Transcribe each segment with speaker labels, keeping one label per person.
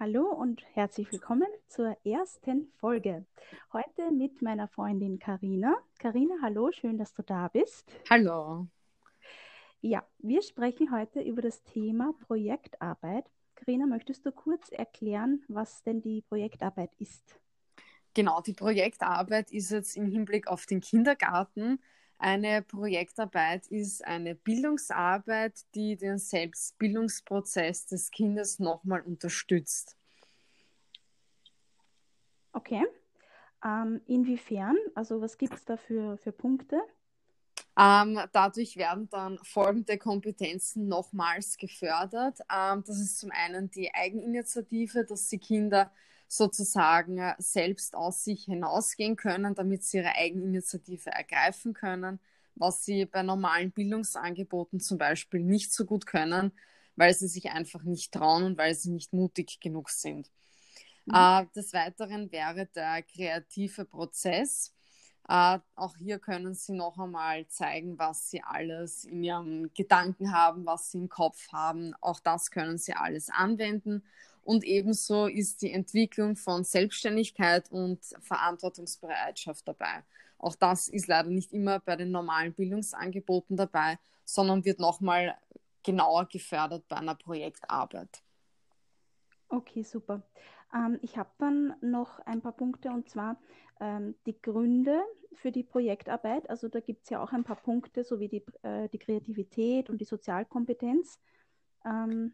Speaker 1: Hallo und herzlich willkommen zur ersten Folge. Heute mit meiner Freundin Karina. Karina, hallo, schön, dass du da bist.
Speaker 2: Hallo.
Speaker 1: Ja, wir sprechen heute über das Thema Projektarbeit. Karina, möchtest du kurz erklären, was denn die Projektarbeit ist?
Speaker 2: Genau, die Projektarbeit ist jetzt im Hinblick auf den Kindergarten. Eine Projektarbeit ist eine Bildungsarbeit, die den Selbstbildungsprozess des Kindes nochmal unterstützt.
Speaker 1: Okay. Ähm, inwiefern? Also was gibt es da für, für Punkte?
Speaker 2: Ähm, dadurch werden dann folgende Kompetenzen nochmals gefördert. Ähm, das ist zum einen die Eigeninitiative, dass die Kinder sozusagen äh, selbst aus sich hinausgehen können, damit sie ihre Eigeninitiative ergreifen können, was sie bei normalen Bildungsangeboten zum Beispiel nicht so gut können, weil sie sich einfach nicht trauen und weil sie nicht mutig genug sind. Mhm. Äh, des Weiteren wäre der kreative Prozess. Uh, auch hier können Sie noch einmal zeigen, was Sie alles in Ihrem Gedanken haben, was Sie im Kopf haben. Auch das können Sie alles anwenden. Und ebenso ist die Entwicklung von Selbstständigkeit und Verantwortungsbereitschaft dabei. Auch das ist leider nicht immer bei den normalen Bildungsangeboten dabei, sondern wird nochmal genauer gefördert bei einer Projektarbeit.
Speaker 1: Okay, super. Ähm, ich habe dann noch ein paar Punkte und zwar ähm, die Gründe für die Projektarbeit. Also da gibt es ja auch ein paar Punkte, so wie die, äh, die Kreativität und die Sozialkompetenz.
Speaker 2: Ähm,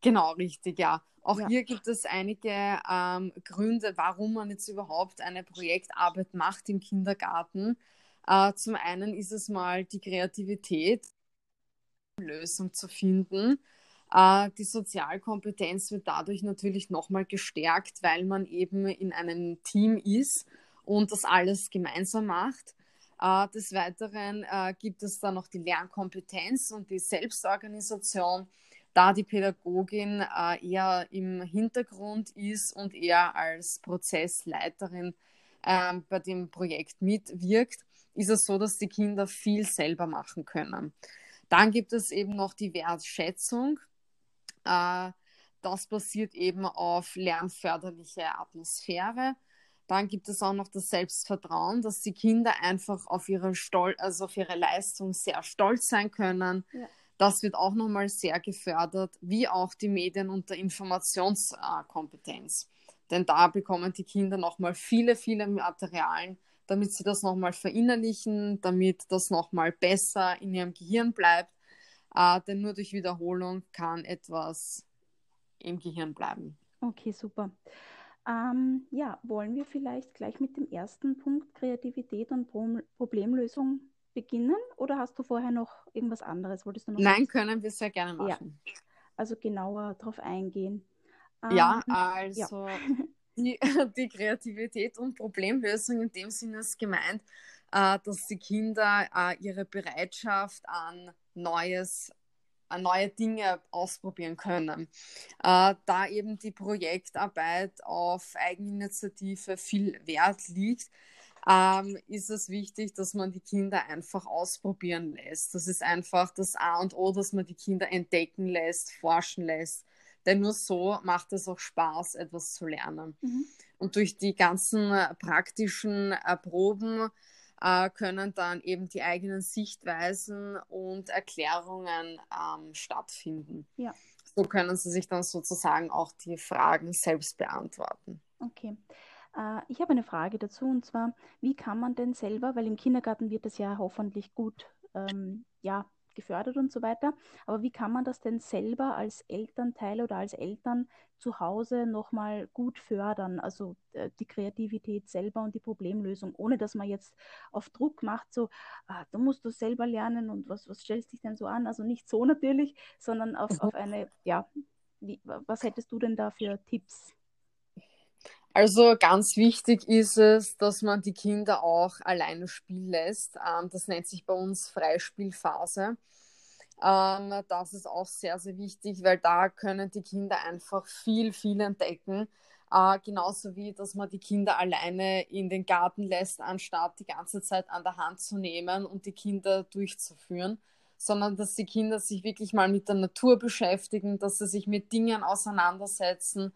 Speaker 2: genau, richtig, ja. Auch ja. hier gibt es einige ähm, Gründe, warum man jetzt überhaupt eine Projektarbeit macht im Kindergarten. Äh, zum einen ist es mal die Kreativität, Lösung zu finden. Äh, die Sozialkompetenz wird dadurch natürlich nochmal gestärkt, weil man eben in einem Team ist und das alles gemeinsam macht. Äh, des Weiteren äh, gibt es dann noch die Lernkompetenz und die Selbstorganisation, da die Pädagogin eher im Hintergrund ist und eher als Prozessleiterin ähm, bei dem Projekt mitwirkt, ist es so, dass die Kinder viel selber machen können. Dann gibt es eben noch die Wertschätzung. Äh, das basiert eben auf lernförderliche Atmosphäre. Dann gibt es auch noch das Selbstvertrauen, dass die Kinder einfach auf ihre, Stol also auf ihre Leistung sehr stolz sein können. Ja. Das wird auch nochmal sehr gefördert, wie auch die Medien- und der Informationskompetenz. Denn da bekommen die Kinder nochmal viele, viele Materialien, damit sie das nochmal verinnerlichen, damit das nochmal besser in ihrem Gehirn bleibt äh, denn nur durch Wiederholung kann etwas im Gehirn bleiben.
Speaker 1: Okay, super. Ähm, ja, wollen wir vielleicht gleich mit dem ersten Punkt Kreativität und Pro Problemlösung beginnen oder hast du vorher noch irgendwas anderes?
Speaker 2: Wolltest du noch Nein, was? können wir sehr gerne machen.
Speaker 1: Ja, also genauer darauf eingehen.
Speaker 2: Ähm, ja, also ja. Die, die, Kreativität und Problemlösung in dem Sinne ist gemeint, äh, dass die Kinder äh, ihre Bereitschaft an Neues, äh, neue Dinge ausprobieren können. Äh, da eben die Projektarbeit auf Eigeninitiative viel Wert liegt, ähm, ist es wichtig, dass man die Kinder einfach ausprobieren lässt. Das ist einfach das A und O, dass man die Kinder entdecken lässt, forschen lässt. Denn nur so macht es auch Spaß, etwas zu lernen. Mhm. Und durch die ganzen praktischen Proben äh, können dann eben die eigenen Sichtweisen und Erklärungen ähm, stattfinden. Ja. So können sie sich dann sozusagen auch die Fragen selbst beantworten.
Speaker 1: Okay. Äh, ich habe eine Frage dazu und zwar, wie kann man denn selber, weil im Kindergarten wird das ja hoffentlich gut ähm, ja, gefördert und so weiter. Aber wie kann man das denn selber als Elternteil oder als Eltern zu Hause nochmal gut fördern? Also äh, die Kreativität selber und die Problemlösung, ohne dass man jetzt auf Druck macht, so, ah, du musst du selber lernen und was, was stellst dich denn so an? Also nicht so natürlich, sondern auf, mhm. auf eine, ja, wie, was hättest du denn da für Tipps?
Speaker 2: Also ganz wichtig ist es, dass man die Kinder auch alleine spielen lässt. Ähm, das nennt sich bei uns Freispielphase. Ähm, das ist auch sehr, sehr wichtig, weil da können die Kinder einfach viel, viel entdecken. Äh, genauso wie, dass man die Kinder alleine in den Garten lässt, anstatt die ganze Zeit an der Hand zu nehmen und die Kinder durchzuführen, sondern dass die Kinder sich wirklich mal mit der Natur beschäftigen, dass sie sich mit Dingen auseinandersetzen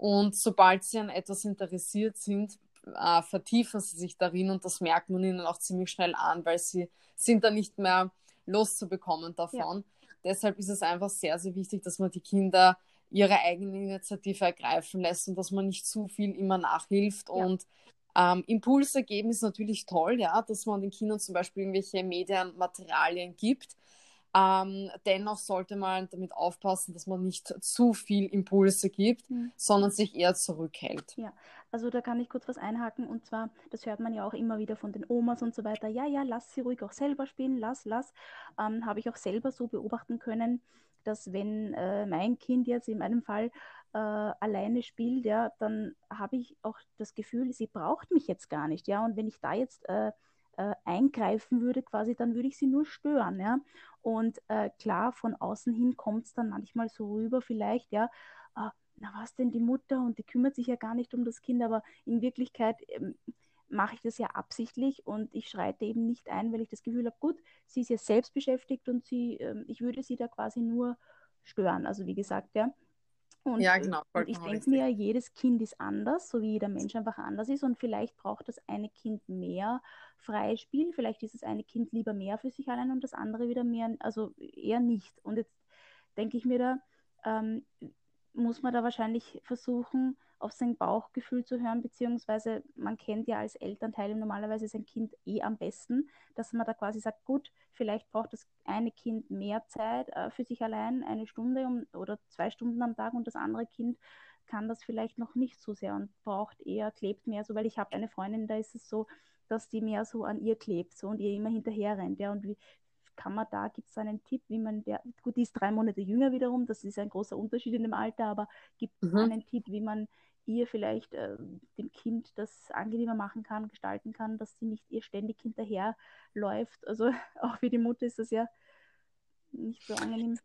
Speaker 2: Und sobald sie an etwas interessiert sind, äh, vertiefen sie sich darin und das merkt man ihnen auch ziemlich schnell an, weil sie sind dann nicht mehr loszubekommen davon. Ja. Deshalb ist es einfach sehr, sehr wichtig, dass man die Kinder ihre eigene Initiative ergreifen lässt und dass man nicht zu viel immer nachhilft. Ja. Und ähm, Impulse geben ist natürlich toll, ja, dass man den Kindern zum Beispiel irgendwelche Medienmaterialien gibt. Ähm, dennoch sollte man damit aufpassen, dass man nicht zu viel Impulse gibt, mhm. sondern sich eher zurückhält.
Speaker 1: Ja, also da kann ich kurz was einhaken und zwar, das hört man ja auch immer wieder von den Omas und so weiter. Ja, ja, lass sie ruhig auch selber spielen, lass, lass. Ähm, Habe ich auch selber so beobachten können, dass wenn äh, mein Kind jetzt in meinem Fall äh, alleine spielt, ja, dann habe ich auch das Gefühl, sie braucht mich jetzt gar nicht, ja. Und wenn ich da jetzt äh, äh, eingreifen würde, quasi, dann würde ich sie nur stören, ja. Und äh, klar, von außen hin kommt es dann manchmal so rüber, vielleicht, ja, äh, na was denn die Mutter und die kümmert sich ja gar nicht um das Kind, aber in Wirklichkeit ähm, mache ich das ja absichtlich und ich schreite eben nicht ein, weil ich das Gefühl habe, gut, sie ist jetzt selbst beschäftigt und sie, ähm, ich würde sie da quasi nur stören. Also wie gesagt, ja. Und, ja, genau. Und ich denke mir, jedes Kind ist anders, so wie jeder Mensch einfach anders ist. Und vielleicht braucht das eine Kind mehr Freispiel. Vielleicht ist das eine Kind lieber mehr für sich allein und das andere wieder mehr, also eher nicht. Und jetzt denke ich mir da, ähm, muss man da wahrscheinlich versuchen, auf sein Bauchgefühl zu hören, beziehungsweise man kennt ja als Elternteil normalerweise sein Kind eh am besten, dass man da quasi sagt, gut, vielleicht braucht das eine Kind mehr Zeit äh, für sich allein, eine Stunde um, oder zwei Stunden am Tag und das andere Kind kann das vielleicht noch nicht so sehr und braucht eher, klebt mehr so, weil ich habe eine Freundin, da ist es so, dass die mehr so an ihr klebt so, und ihr immer hinterher rennt. Ja, und wie, kann man da, gibt es einen Tipp, wie man der, gut, die ist drei Monate jünger wiederum, das ist ein großer Unterschied in dem Alter, aber gibt es mhm. einen Tipp, wie man ihr vielleicht äh, dem Kind das angenehmer machen kann, gestalten kann, dass sie nicht ihr ständig hinterherläuft. Also auch für die Mutter ist das ja nicht so angenehm.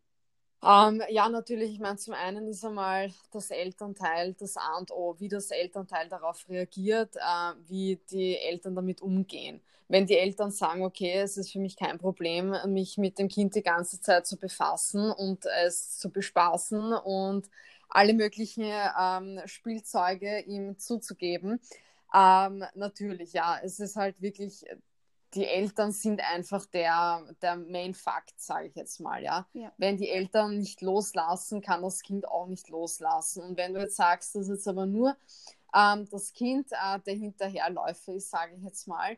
Speaker 2: Um, ähm, ja, natürlich. Ich meine, zum einen ist einmal das Elternteil das A und O, wie das Elternteil darauf reagiert, äh, wie die Eltern damit umgehen. Wenn die Eltern sagen, okay, es ist für mich kein Problem, mich mit dem Kind die ganze Zeit zu befassen und es zu bespaßen und alle möglichen ähm, Spielzeuge ihm zuzugeben. Ähm, natürlich, ja, es ist halt wirklich, die Eltern sind einfach der, der Main Fact, sage ich jetzt mal, ja? ja. Wenn die Eltern nicht loslassen, kann das Kind auch nicht loslassen. Und wenn du jetzt sagst, dass jetzt aber nur ähm, das Kind äh, der Hinterherläufer ist, sage ich jetzt mal,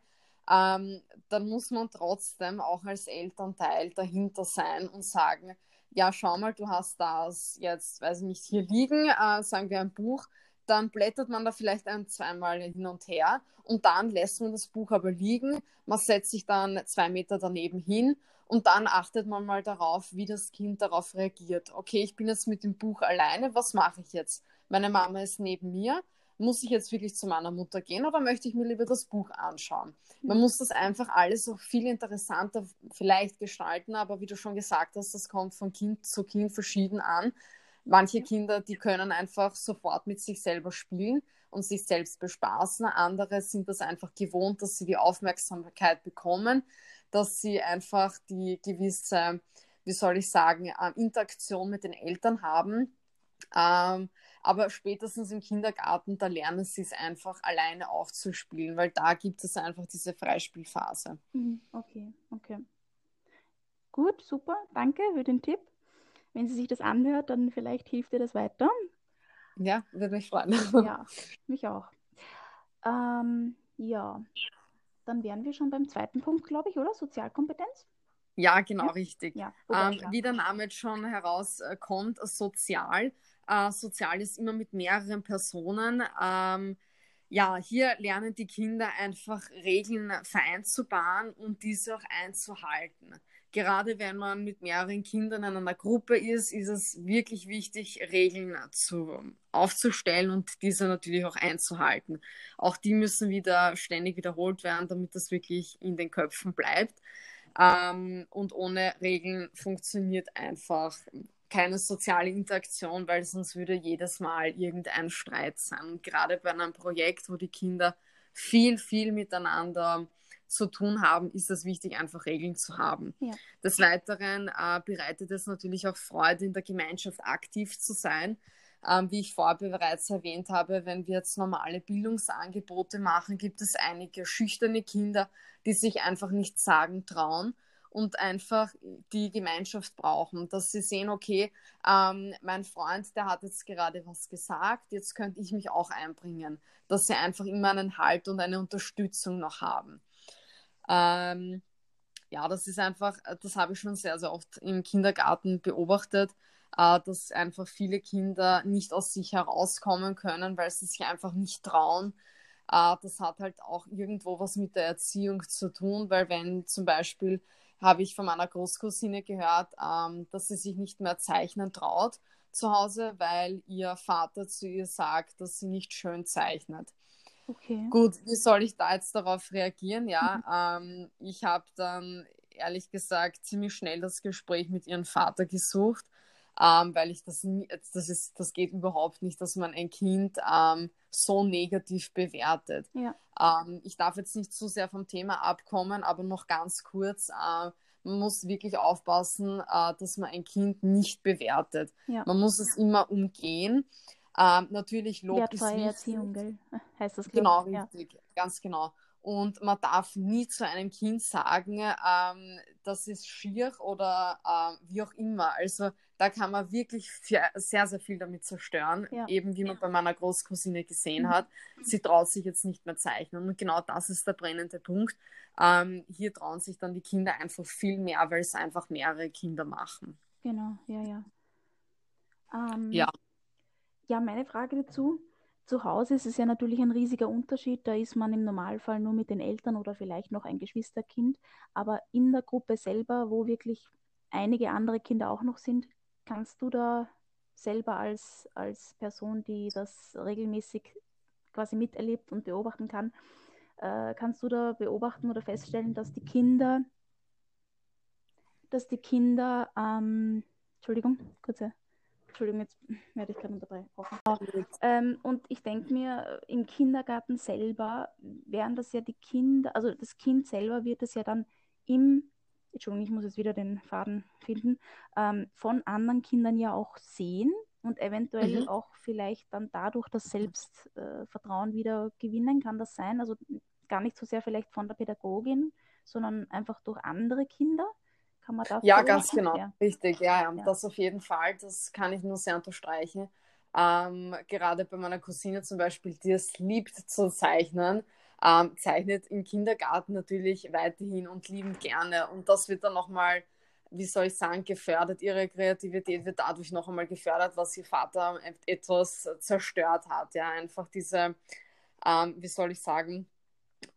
Speaker 2: ähm, dann muss man trotzdem auch als Elternteil dahinter sein und sagen, ja, schau mal, du hast das jetzt, weiß ich nicht, hier liegen, äh, sagen wir ein Buch, dann blättert man da vielleicht ein, zweimal hin und her und dann lässt man das Buch aber liegen, man setzt sich dann zwei Meter daneben hin und dann achtet man mal darauf, wie das Kind darauf reagiert. Okay, ich bin jetzt mit dem Buch alleine, was mache ich jetzt? Meine Mama ist neben mir, muss ich jetzt wirklich zu meiner Mutter gehen oder möchte ich mir lieber das Buch anschauen? Man mhm. muss das einfach alles auch viel interessanter vielleicht gestalten, aber wie du schon gesagt hast, das kommt von Kind zu Kind verschieden an. Manche Kinder, die können einfach sofort mit sich selber spielen und sich selbst bespaßen. Andere sind das einfach gewohnt, dass sie die Aufmerksamkeit bekommen, dass sie einfach die gewisse, wie soll ich sagen, ähm, Interaktion mit den Eltern haben. Ähm, aber spätestens im Kindergarten, da lernen sie es einfach alleine aufzuspielen, weil da gibt es einfach diese Freispielphase.
Speaker 1: Mhm, okay, okay. Gut, super, danke für den Tipp. Wenn sie sich das anhört, dann vielleicht hilft ihr das weiter.
Speaker 2: Ja, würde mich freuen.
Speaker 1: Ja, mich auch. Ähm, ja, dann wären wir schon beim zweiten Punkt, glaube ich, oder? Sozialkompetenz?
Speaker 2: Ja, genau, ja? richtig. Ja, ähm, wie der Name jetzt schon herauskommt, sozial äh, sozial ist immer mit mehreren Personen. Ähm, ja, hier lernen die Kinder einfach Regeln vereinzubaren und diese auch einzuhalten. Gerade wenn man mit mehreren Kindern in einer Gruppe ist, ist es wirklich wichtig, Regeln zu, aufzustellen und diese natürlich auch einzuhalten. Auch die müssen wieder ständig wiederholt werden, damit das wirklich in den Köpfen bleibt. Ähm, und ohne Regeln funktioniert einfach keine soziale Interaktion, weil sonst würde jedes Mal irgendein Streit sein. Und gerade bei einem Projekt, wo die Kinder viel, viel miteinander zu tun haben, ist es wichtig, einfach Regeln zu haben. Ja. Des Weiteren äh, bereitet es natürlich auch Freude, in der Gemeinschaft aktiv zu sein, Ähm, wie ich vorher bereits erwähnt habe, wenn wir jetzt normale Bildungsangebote machen, gibt es einige schüchterne Kinder, die sich einfach nicht sagen trauen und einfach die Gemeinschaft brauchen, dass sie sehen, okay, ähm, mein Freund, der hat jetzt gerade was gesagt, jetzt könnte ich mich auch einbringen, dass sie einfach immer einen Halt und eine Unterstützung noch haben. Ähm, ja, das ist einfach, das habe ich schon sehr, sehr oft im Kindergarten beobachtet, äh, dass einfach viele Kinder nicht aus sich herauskommen können, weil sie sich einfach nicht trauen. Äh, das hat halt auch irgendwo was mit der Erziehung zu tun, weil wenn zum Beispiel habe ich von meiner Großcousine gehört, ähm, dass sie sich nicht mehr zeichnen traut zu Hause, weil ihr Vater zu ihr sagt, dass sie nicht schön zeichnet. Okay. Gut, wie soll ich da jetzt darauf reagieren? Ja, mhm. ähm, ich habe dann ehrlich gesagt ziemlich schnell das Gespräch mit ihrem Vater gesucht, ähm, weil ich das, das ist, das geht überhaupt nicht, dass man ein Kind ähm, so negativ bewertet. Ja. Ähm, ich darf jetzt nicht zu sehr vom Thema abkommen, aber noch ganz kurz. Äh, man muss wirklich aufpassen, äh, dass man ein Kind nicht bewertet. Ja. Man muss es immer umgehen. Ähm, natürlich Lob ist wichtig. Erziehung, gell? heißt das Genau, richtig, ja. ganz genau. Und man darf nie zu einem Kind sagen, ähm, das ist schier oder äh, wie auch immer. Also da kann man wirklich sehr, sehr viel damit zerstören. Ja. Eben wie man bei meiner Großcousine gesehen mhm. hat. Sie traut sich jetzt nicht mehr zeichnen. Und genau das ist der brennende Punkt. Ähm, hier trauen sich dann die Kinder einfach viel mehr, weil es einfach mehrere Kinder machen.
Speaker 1: Genau, ja, ja. Ähm, ja. Ja, meine Frage dazu. Zu Hause ist es ja natürlich ein riesiger Unterschied. Da ist man im Normalfall nur mit den Eltern oder vielleicht noch ein Geschwisterkind. Aber in der Gruppe selber, wo wirklich einige andere Kinder auch noch sind, Kannst du da selber als, als Person, die das regelmäßig quasi miterlebt und beobachten kann, äh, kannst du da beobachten oder feststellen, dass die Kinder, dass die Kinder, ähm, Entschuldigung, kurze, Entschuldigung, jetzt werde ich gerade unterbrochen. Ähm, und ich denke mir, im Kindergarten selber wären das ja die Kinder, also das Kind selber wird es ja dann im Entschuldigung, ich muss jetzt wieder den Faden finden, ähm, von anderen Kindern ja auch sehen und eventuell mhm. auch vielleicht dann dadurch das Selbstvertrauen äh, wieder gewinnen. Kann das sein? Also gar nicht so sehr vielleicht von der Pädagogin, sondern einfach durch andere Kinder.
Speaker 2: Kann man das Ja, ganz genau. Ja. Richtig, ja, ja, ja, Das auf jeden Fall, das kann ich nur sehr unterstreichen. Ähm, gerade bei meiner Cousine zum Beispiel, die es liebt zu zeichnen, ähm, zeichnet im Kindergarten natürlich weiterhin und liebend gerne. Und das wird dann nochmal, wie soll ich sagen, gefördert. Ihre Kreativität wird dadurch noch einmal gefördert, was ihr Vater etwas zerstört hat. Ja, einfach diese, ähm, wie soll ich sagen,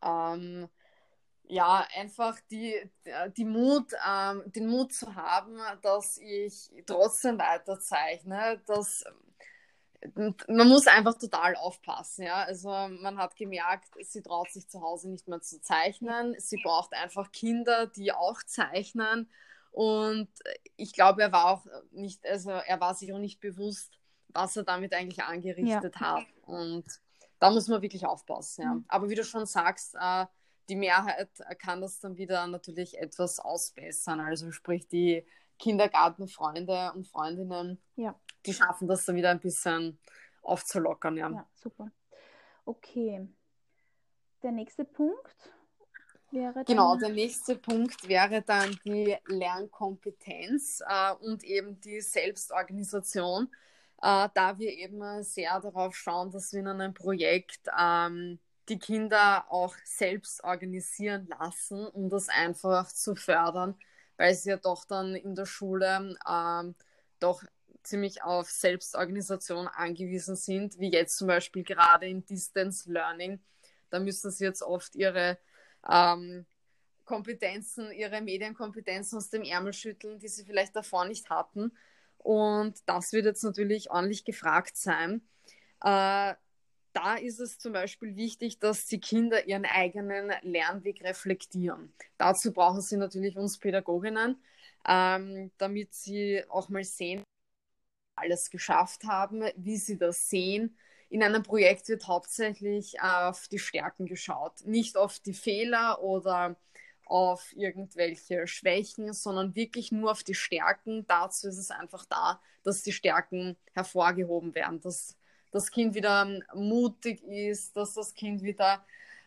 Speaker 2: ähm, ja, einfach die, die Mut, ähm, den Mut zu haben, dass ich trotzdem weiter zeichne, dass man muss einfach total aufpassen, ja. Also man hat gemerkt, sie traut sich zu Hause nicht mehr zu zeichnen. Sie braucht einfach Kinder, die auch zeichnen. Und ich glaube, er war auch nicht, also er war sich auch nicht bewusst, was er damit eigentlich angerichtet ja. hat. Und da muss man wirklich aufpassen, ja. Mhm. Aber wie du schon sagst, äh, die Mehrheit kann das dann wieder natürlich etwas ausbessern. Also sprich die Kindergartenfreunde und Freundinnen, ja. Die schaffen das dann wieder ein bisschen aufzulockern. Ja, ja
Speaker 1: super. Okay. Der nächste Punkt wäre
Speaker 2: Genau, der nächste Punkt wäre dann die Lernkompetenz äh, und eben die Selbstorganisation. Äh, da wir eben sehr darauf schauen, dass wir in einem Projekt ähm, die Kinder auch selbst organisieren lassen, um das einfach zu fördern weil sie ja doch dann in der Schule ähm, doch ziemlich auf Selbstorganisation angewiesen sind, wie jetzt zum Beispiel gerade in Distance Learning. Da müssen sie jetzt oft ihre ähm, Kompetenzen, ihre Medienkompetenzen aus dem Ärmel schütteln, die sie vielleicht davor nicht hatten. Und das wird jetzt natürlich ordentlich gefragt sein. Äh, da ist es zum Beispiel wichtig, dass die Kinder ihren eigenen Lernweg reflektieren. Dazu brauchen sie natürlich uns Pädagoginnen, ähm, damit sie auch mal sehen, alles geschafft haben, wie sie das sehen. In einem Projekt wird hauptsächlich auf die Stärken geschaut, nicht auf die Fehler oder auf irgendwelche Schwächen, sondern wirklich nur auf die Stärken. Dazu ist es einfach da, dass die Stärken hervorgehoben werden, dass das Kind wieder mutig ist, dass das Kind wieder,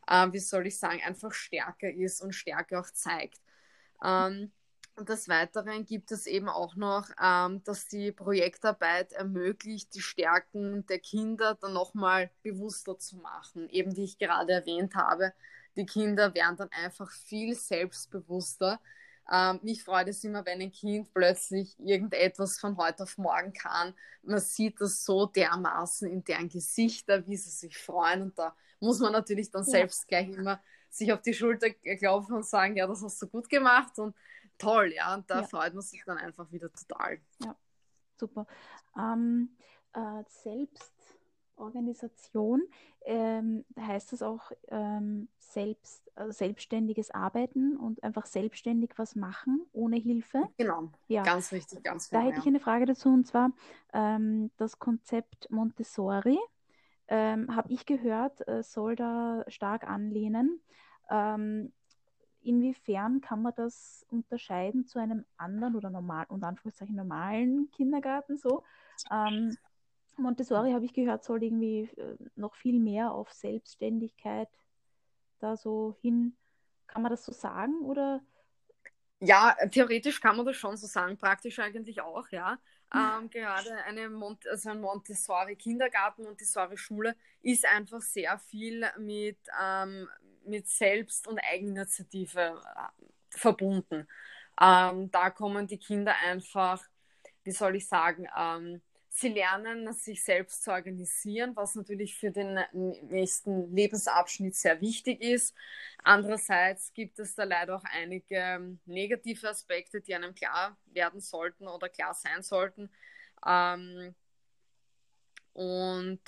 Speaker 2: äh, wie soll ich sagen, einfach stärker ist und Stärke auch zeigt. Ähm, und des Weiteren gibt es eben auch noch, ähm, dass die Projektarbeit ermöglicht, die Stärken der Kinder dann nochmal bewusster zu machen. Eben wie ich gerade erwähnt habe, die Kinder werden dann einfach viel selbstbewusster. Ähm, mich freut es immer, wenn ein Kind plötzlich irgendetwas von heute auf morgen kann. Man sieht das so dermaßen in deren Gesichter, wie sie sich freuen. Und da muss man natürlich dann ja. selbst gleich immer sich auf die Schulter klopfen und sagen, ja, das hast du gut gemacht. Und toll, ja. Und da ja. freut man sich dann einfach wieder total.
Speaker 1: Ja, super. Ähm, äh, Selbstorganisation, ähm, heißt das auch ähm, selbst, also selbstständiges Arbeiten und einfach selbstständig was machen, ohne Hilfe?
Speaker 2: Genau, ja. ganz richtig, ganz
Speaker 1: Da
Speaker 2: genau,
Speaker 1: hätte ich eine Frage dazu und zwar ähm, das Konzept Montessori. Ähm, habe ich gehört, äh, soll da stark anlehnen. Ähm, inwiefern kann man das unterscheiden zu einem anderen oder normal, unter Anführungszeichen normalen Kindergarten so? Ähm, Montessori, habe ich gehört, soll irgendwie äh, noch viel mehr auf Selbstständigkeit da so hin. Kann man das so sagen oder?
Speaker 2: Ja, theoretisch kann man das schon so sagen, praktisch eigentlich auch, ja. Ähm, gerade eine Mont also ein Montessori-Kindergarten, Montessori-Schule ist einfach sehr viel mit, ähm, mit Selbst- und Eigeninitiative äh, verbunden. Ähm, da kommen die Kinder einfach, wie soll ich sagen, ähm, sie lernen, sich selbst zu organisieren, was natürlich für den nächsten Lebensabschnitt sehr wichtig ist. Andererseits gibt es da leider auch einige ähm, negative Aspekte, die einem klar werden sollten oder klar sein sollten. Ähm, und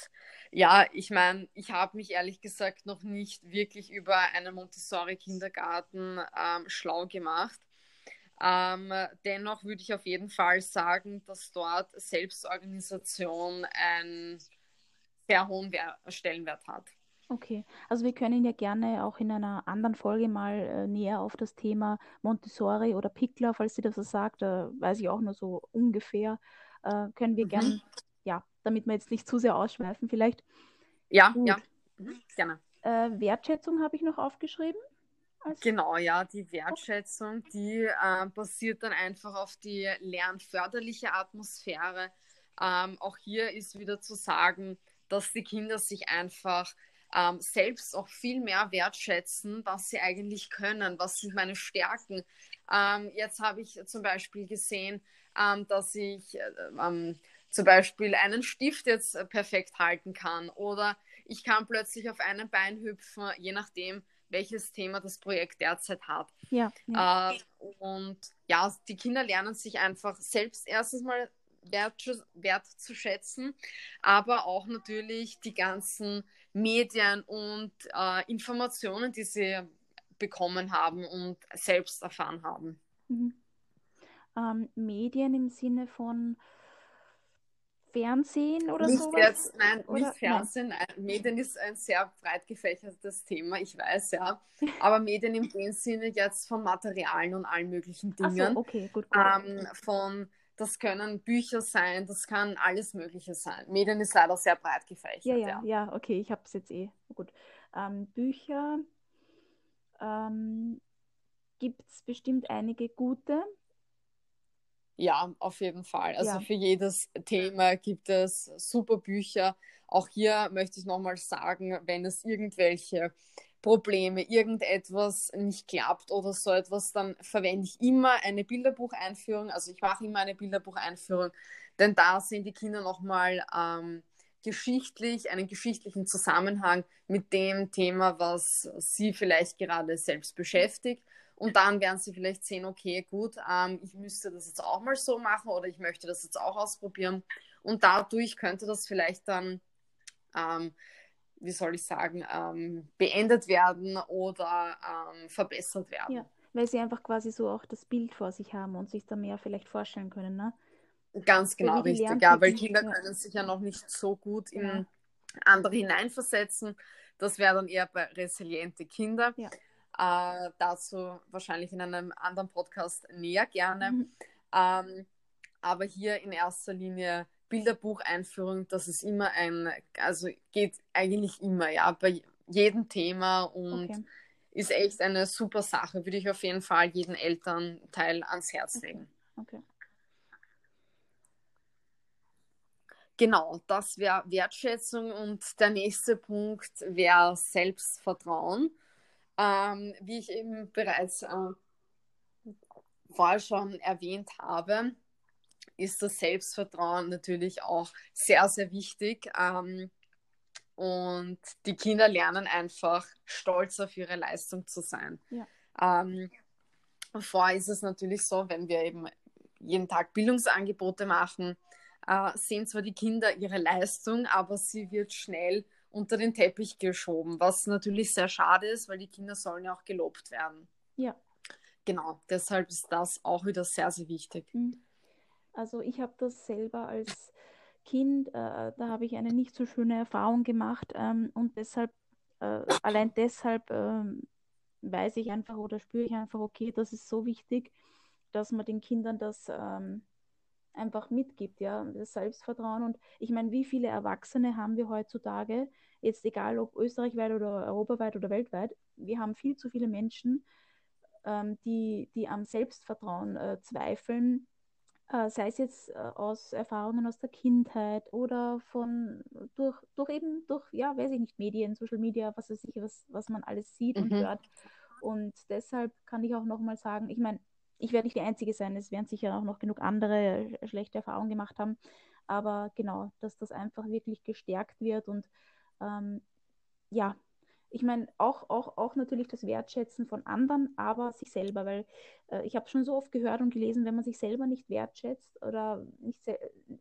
Speaker 2: ja, ich meine, ich habe mich ehrlich gesagt noch nicht wirklich über einen Montessori-Kindergarten ähm, schlau gemacht. Ähm, dennoch würde ich auf jeden Fall sagen, dass dort Selbstorganisation einen sehr hohen Stellenwert hat.
Speaker 1: Okay, also wir können ja gerne auch in einer anderen Folge mal äh, näher auf das Thema Montessori oder Pickler, falls sie das so sagt, da weiß ich auch nur so ungefähr, äh, können wir mhm. gerne ja, damit wir jetzt nicht zu sehr ausschweifen, vielleicht.
Speaker 2: Ja, Gut. ja, mhm, gerne.
Speaker 1: Äh, Wertschätzung habe ich noch aufgeschrieben.
Speaker 2: Genau, ja, die Wertschätzung, die äh, basiert dann einfach auf die lernförderliche Atmosphäre. Ähm, auch hier ist wieder zu sagen, dass die Kinder sich einfach ähm, selbst auch viel mehr wertschätzen, was sie eigentlich können, was sind meine Stärken. Ähm, jetzt habe ich zum Beispiel gesehen, ähm, dass ich äh, ähm, zum Beispiel einen Stift jetzt äh, perfekt halten kann oder ich kann plötzlich auf einem Bein hüpfen, je nachdem, welches Thema das Projekt derzeit hat.
Speaker 1: Ja, ja.
Speaker 2: Äh, und ja, die Kinder lernen sich einfach selbst erstens mal wert, wert zu schätzen, aber auch natürlich die ganzen Medien und äh, Informationen, die sie bekommen haben und selbst erfahren haben.
Speaker 1: Mhm. Ähm, Medien im Sinne von Fernsehen oder
Speaker 2: nicht
Speaker 1: sowas?
Speaker 2: Jetzt, nein, oder? nicht Fernsehen. Nein. Medien ist ein sehr breit gefächertes Thema, ich weiß, ja. Aber Medien im dem Sinne jetzt von Materialien und allen möglichen Dingen.
Speaker 1: So, okay, gut.
Speaker 2: gut. Ähm, von, das können Bücher sein, das kann alles Mögliche sein. Medien ist leider sehr breit gefächert.
Speaker 1: Ja, ja, ja, ja okay, ich habe es jetzt eh. Gut. Ähm, Bücher ähm, gibt es bestimmt einige gute.
Speaker 2: Ja, auf jeden Fall. Also ja. für jedes Thema gibt es super Bücher. Auch hier möchte ich nochmal sagen, wenn es irgendwelche Probleme, irgendetwas nicht klappt oder so etwas, dann verwende ich immer eine Bilderbucheinführung. Also ich mache immer eine Bilderbucheinführung, denn da sehen die Kinder nochmal ähm, geschichtlich, einen geschichtlichen Zusammenhang mit dem Thema, was sie vielleicht gerade selbst beschäftigt. Und dann werden sie vielleicht sehen, okay, gut, ähm, ich müsste das jetzt auch mal so machen oder ich möchte das jetzt auch ausprobieren. Und dadurch könnte das vielleicht dann, ähm, wie soll ich sagen, ähm, beendet werden oder ähm, verbessert werden.
Speaker 1: Ja, weil sie einfach quasi so auch das Bild vor sich haben und sich da mehr vielleicht vorstellen können, ne?
Speaker 2: Ganz genau, richtig, ja, weil Kinder ja. können sich ja noch nicht so gut in ja. andere hineinversetzen. Das wäre dann eher bei resiliente Kinder.
Speaker 1: Ja.
Speaker 2: Äh, dazu wahrscheinlich in einem anderen Podcast näher gerne. Mhm. Ähm, aber hier in erster Linie Bilderbucheinführung, das ist immer ein, also geht eigentlich immer, ja, bei jedem Thema und okay. ist echt eine super Sache. Würde ich auf jeden Fall jeden Elternteil ans Herz legen. Okay. Genau, das wäre Wertschätzung und der nächste Punkt wäre Selbstvertrauen. Ähm, wie ich eben bereits äh, vorher schon erwähnt habe, ist das Selbstvertrauen natürlich auch sehr, sehr wichtig. Ähm, und die Kinder lernen einfach stolz auf ihre Leistung zu sein. Ja. Ähm, vorher ist es natürlich so, wenn wir eben jeden Tag Bildungsangebote machen, äh, sehen zwar die Kinder ihre Leistung, aber sie wird schnell unter den Teppich geschoben, was natürlich sehr schade ist, weil die Kinder sollen ja auch gelobt werden. Ja. Genau, deshalb ist das auch wieder sehr, sehr wichtig. Mhm.
Speaker 1: Also ich habe das selber als Kind, äh, da habe ich eine nicht so schöne Erfahrung gemacht ähm, und deshalb, äh, allein deshalb äh, weiß ich einfach oder spüre ich einfach, okay, das ist so wichtig, dass man den Kindern das ähm, einfach mitgibt, ja, das Selbstvertrauen. Und ich meine, wie viele Erwachsene haben wir heutzutage, jetzt egal ob österreichweit oder europaweit oder weltweit, wir haben viel zu viele Menschen, ähm, die, die am Selbstvertrauen äh, zweifeln, äh, sei es jetzt äh, aus Erfahrungen aus der Kindheit oder von durch, durch eben durch, ja, weiß ich nicht, Medien, Social Media, was weiß ich, was, was man alles sieht mhm. und hört. Und deshalb kann ich auch nochmal sagen, ich meine, ich werde nicht die Einzige sein, es werden sicher auch noch genug andere schlechte Erfahrungen gemacht haben. Aber genau, dass das einfach wirklich gestärkt wird und ähm, ja, ich meine, auch, auch, auch natürlich das Wertschätzen von anderen, aber sich selber, weil äh, ich habe schon so oft gehört und gelesen, wenn man sich selber nicht wertschätzt oder nicht,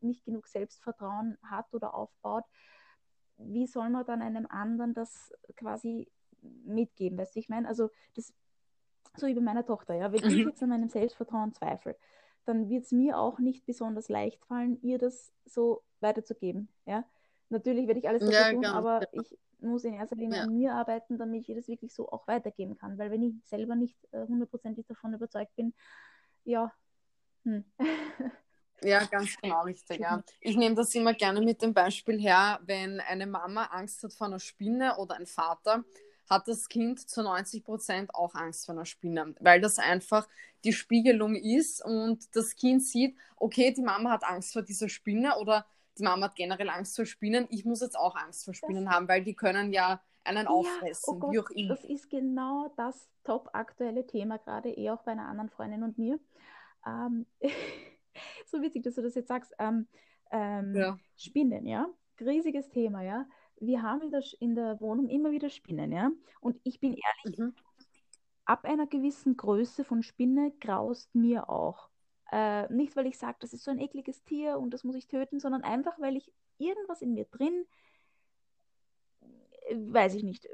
Speaker 1: nicht genug Selbstvertrauen hat oder aufbaut, wie soll man dann einem anderen das quasi mitgeben? Weißt du, ich meine, also das so wie bei meiner Tochter, ja, wenn mhm. ich jetzt an meinem Selbstvertrauen zweifle, dann wird es mir auch nicht besonders leicht fallen, ihr das so weiterzugeben. Ja? Natürlich werde ich alles dafür ja, tun, aber ich muss in erster Linie ja. an mir arbeiten, damit ich ihr das wirklich so auch weitergeben kann. Weil wenn ich selber nicht äh, hundertprozentig äh, davon überzeugt bin, ja. Hm.
Speaker 2: Ja, ganz genau richtig. Ja. Ich nehme das immer gerne mit dem Beispiel her, wenn eine Mama Angst hat vor einer Spinne oder ein Vater, hat das Kind zu 90 Prozent auch Angst vor einer Spinne, weil das einfach die Spiegelung ist und das Kind sieht, okay, die Mama hat Angst vor dieser Spinne oder die Mama hat generell Angst vor Spinnen, ich muss jetzt auch Angst vor Spinnen das haben, weil die können ja einen auffressen,
Speaker 1: ja, oh Gott, wie auch Das ist genau das top aktuelle Thema, gerade eh auch bei einer anderen Freundin und mir. Ähm, so witzig, dass du das jetzt sagst. Ähm, ähm, ja. Spinnen, ja, riesiges Thema, ja wir haben in der, in der Wohnung immer wieder Spinnen, ja. Und ich bin ehrlich, mhm. ab einer gewissen Größe von Spinne graust mir auch. Äh, nicht, weil ich sage, das ist so ein ekliges Tier und das muss ich töten, sondern einfach, weil ich irgendwas in mir drin, weiß ich nicht,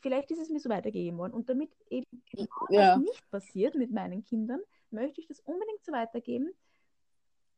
Speaker 1: vielleicht ist es mir so weitergegeben worden. Und damit eben genau ja. das nicht passiert mit meinen Kindern, möchte ich das unbedingt so weitergeben,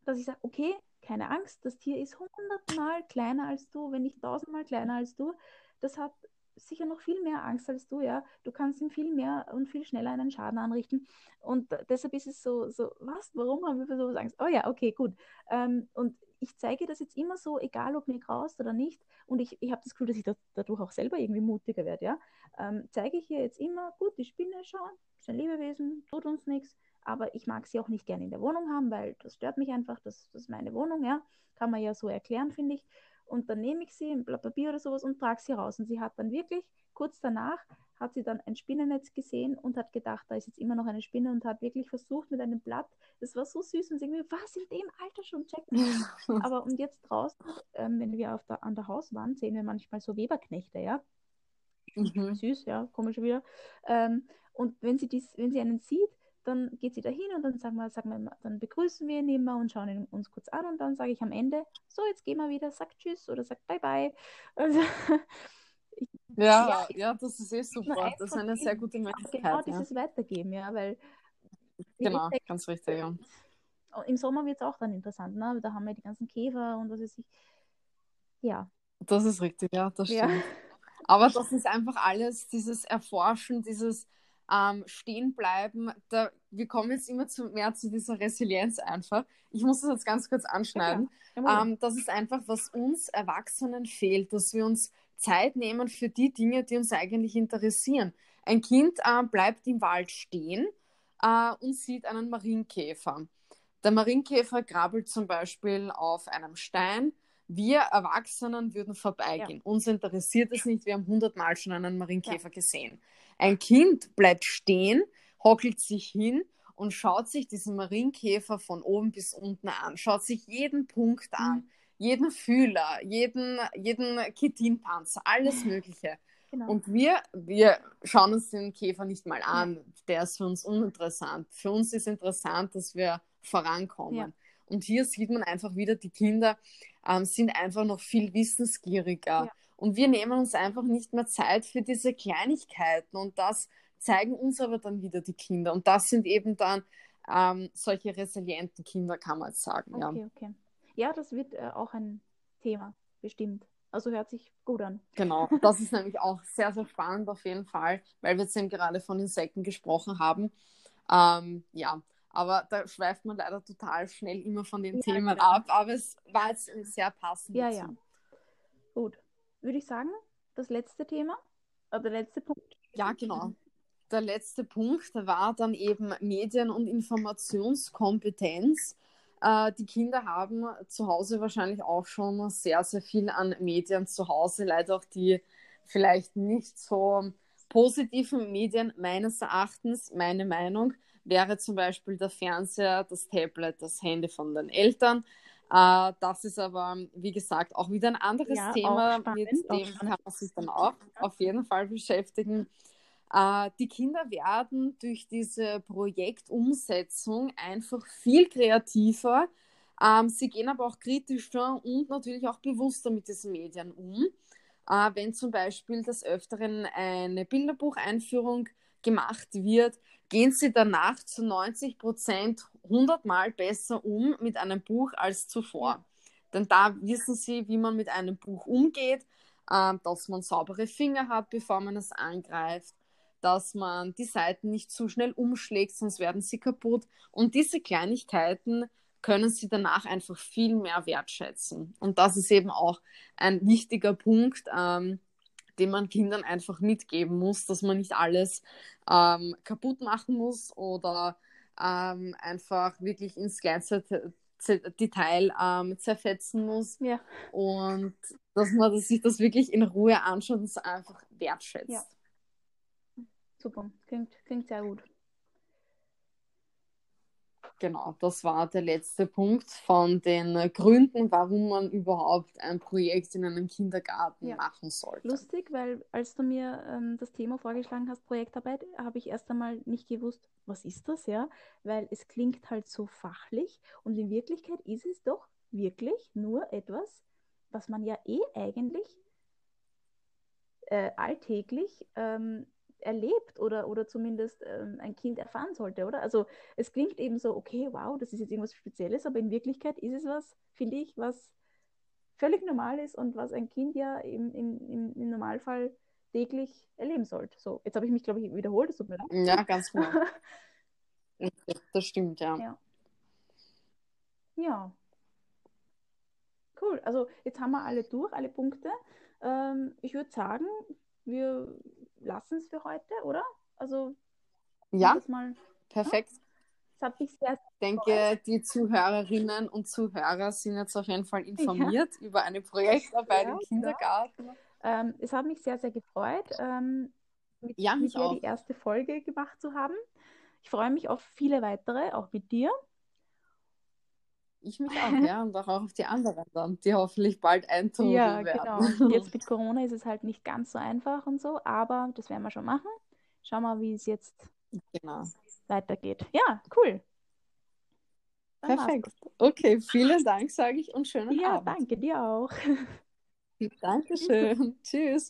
Speaker 1: dass ich sage, okay, keine Angst, das Tier ist hundertmal kleiner als du, wenn nicht tausendmal kleiner als du. Das hat sicher noch viel mehr Angst als du, ja. Du kannst ihm viel mehr und viel schneller einen Schaden anrichten. Und deshalb ist es so, so was, warum haben wir für sowas Angst? Oh ja, okay, gut. Ähm, und ich zeige das jetzt immer so, egal ob mir graust oder nicht. Und ich, ich habe das Gefühl, dass ich dadurch auch selber irgendwie mutiger werde, ja. Ähm, zeige ich hier jetzt immer, gut, die Spinne schauen, ist ein Lebewesen, tut uns nichts aber ich mag sie auch nicht gerne in der Wohnung haben, weil das stört mich einfach, das, das ist meine Wohnung, ja, kann man ja so erklären, finde ich. Und dann nehme ich sie ein Blatt Papier oder sowas und trage sie raus. Und sie hat dann wirklich, kurz danach, hat sie dann ein Spinnennetz gesehen und hat gedacht, da ist jetzt immer noch eine Spinne und hat wirklich versucht mit einem Blatt, das war so süß und sie irgendwie, was in dem Alter schon checken. Aber und jetzt draußen, ähm, wenn wir auf der, an der Hauswand sehen wir manchmal so Weberknechte, ja. Mhm. Süß, ja, komisch wieder. Ähm, und wenn sie, dies, wenn sie einen sieht, dann geht sie dahin und dann sagen wir, sagen wir, dann begrüßen wir ihn immer und schauen ihn uns kurz an und dann sage ich am Ende, so, jetzt gehen wir wieder, sag Tschüss oder sag Bye Bye. Also,
Speaker 2: ich, ja, ja, ja, das ist eh super. Das ist eine sehr gute
Speaker 1: Möglichkeit. Genau ja. dieses Weitergeben, ja, weil.
Speaker 2: Genau, ganz richtig, ja.
Speaker 1: Im Sommer wird es auch dann interessant, ne? Da haben wir die ganzen Käfer und was weiß ich. Ja.
Speaker 2: Das ist richtig, ja, das stimmt. Ja. Aber das ist einfach alles, dieses Erforschen, dieses ähm, stehen bleiben. Da, wir kommen jetzt immer zu, mehr zu dieser Resilienz einfach. Ich muss das jetzt ganz kurz anschneiden. Ja, ähm, das ist einfach, was uns Erwachsenen fehlt, dass wir uns Zeit nehmen für die Dinge, die uns eigentlich interessieren. Ein Kind äh, bleibt im Wald stehen äh, und sieht einen Marienkäfer. Der Marienkäfer krabbelt zum Beispiel auf einem Stein. Wir Erwachsenen würden vorbeigehen. Ja. Uns interessiert es nicht. Wir haben hundertmal schon einen Marienkäfer ja. gesehen. Ein Kind bleibt stehen, hockelt sich hin und schaut sich diesen Marienkäfer von oben bis unten an, schaut sich jeden Punkt an, mhm. jeden Fühler, jeden, jeden Kitinpanzer, alles Mögliche. Genau. Und wir, wir schauen uns den Käfer nicht mal an. Ja. Der ist für uns uninteressant. Für uns ist interessant, dass wir vorankommen. Ja. Und hier sieht man einfach wieder, die Kinder ähm, sind einfach noch viel wissensgieriger. Ja. Und wir nehmen uns einfach nicht mehr Zeit für diese Kleinigkeiten. Und das zeigen uns aber dann wieder die Kinder. Und das sind eben dann ähm, solche resilienten Kinder, kann man jetzt sagen.
Speaker 1: Okay, ja. okay. Ja, das wird äh, auch ein Thema, bestimmt. Also hört sich gut an.
Speaker 2: Genau, das ist nämlich auch sehr, sehr spannend auf jeden Fall, weil wir jetzt eben gerade von Insekten gesprochen haben. Ähm, ja, aber da schweift man leider total schnell immer von den ja, Themen genau. ab. Aber es war jetzt sehr passend.
Speaker 1: Ja, dazu. ja. Gut. Würde ich sagen, das letzte Thema, oder der letzte Punkt.
Speaker 2: Ja, genau. Der letzte Punkt war dann eben Medien- und Informationskompetenz. Äh, die Kinder haben zu Hause wahrscheinlich auch schon sehr, sehr viel an Medien zu Hause. Leider auch die vielleicht nicht so positiven Medien meines Erachtens, meine Meinung, wäre zum Beispiel der Fernseher, das Tablet, das Handy von den Eltern. Äh, das ist aber, wie gesagt, auch wieder ein anderes ja, Thema. Mit dem kann man sich dann auch auf jeden Fall beschäftigen. Äh, die Kinder werden durch diese Projektumsetzung einfach viel kreativer. Ähm, sie gehen aber auch kritischer und natürlich auch bewusster mit diesen Medien um. Äh, wenn zum Beispiel des Öfteren eine Bilderbucheinführung gemacht wird, gehen sie danach zu 90 Prozent 100 Mal besser um mit einem Buch als zuvor. Denn da wissen sie, wie man mit einem Buch umgeht, äh, dass man saubere Finger hat, bevor man es angreift, dass man die Seiten nicht zu schnell umschlägt, sonst werden sie kaputt. Und diese Kleinigkeiten können sie danach einfach viel mehr wertschätzen. Und das ist eben auch ein wichtiger Punkt, ähm, den man Kindern einfach mitgeben muss, dass man nicht alles ähm, kaputt machen muss oder ähm, einfach wirklich ins kleinste Detail ähm, zerfetzen muss.
Speaker 1: Ja.
Speaker 2: Und dass man sich das wirklich in Ruhe anschaut und es einfach wertschätzt. Ja.
Speaker 1: Super, klingt, klingt sehr gut.
Speaker 2: Genau, das war der letzte Punkt von den Gründen, warum man überhaupt ein Projekt in einem Kindergarten ja. machen sollte.
Speaker 1: Lustig, weil als du mir ähm, das Thema vorgeschlagen hast, Projektarbeit, habe ich erst einmal nicht gewusst, was ist das, ja, weil es klingt halt so fachlich und in Wirklichkeit ist es doch wirklich nur etwas, was man ja eh eigentlich äh, alltäglich ähm, erlebt oder, oder zumindest ähm, ein Kind erfahren sollte, oder? Also es klingt eben so, okay, wow, das ist jetzt irgendwas Spezielles, aber in Wirklichkeit ist es was, finde ich, was völlig normal ist und was ein Kind ja im, im, im Normalfall täglich erleben sollte. So, jetzt habe ich mich, glaube ich, wiederholt, das tut mir
Speaker 2: leid. Ja, ganz genau. das stimmt, ja.
Speaker 1: ja. Ja. Cool. Also jetzt haben wir alle durch, alle Punkte. Ähm, ich würde sagen, wir lassen es für heute, oder? Also,
Speaker 2: ja, mal, perfekt. Ja?
Speaker 1: Das hat mich sehr, sehr
Speaker 2: Ich denke, die Zuhörerinnen und Zuhörer sind jetzt auf jeden Fall informiert ja. über eine Projektarbeit ja, im Kindergarten.
Speaker 1: Ähm, es hat mich sehr, sehr gefreut, ähm, mit, ja, mit dir die erste Folge gemacht zu haben. Ich freue mich auf viele weitere, auch mit dir.
Speaker 2: Ich mich auch, ja, und auch auf die anderen dann, die hoffentlich bald eintrudeln
Speaker 1: ja, werden. genau. Jetzt mit Corona ist es halt nicht ganz so einfach und so, aber das werden wir schon machen. Schauen wir, wie es jetzt genau. weitergeht. Ja, cool.
Speaker 2: Dann Perfekt. Okay, vielen Dank, sage ich, und schönen
Speaker 1: ja,
Speaker 2: Abend.
Speaker 1: Ja, danke dir auch.
Speaker 2: Dankeschön. Tschüss.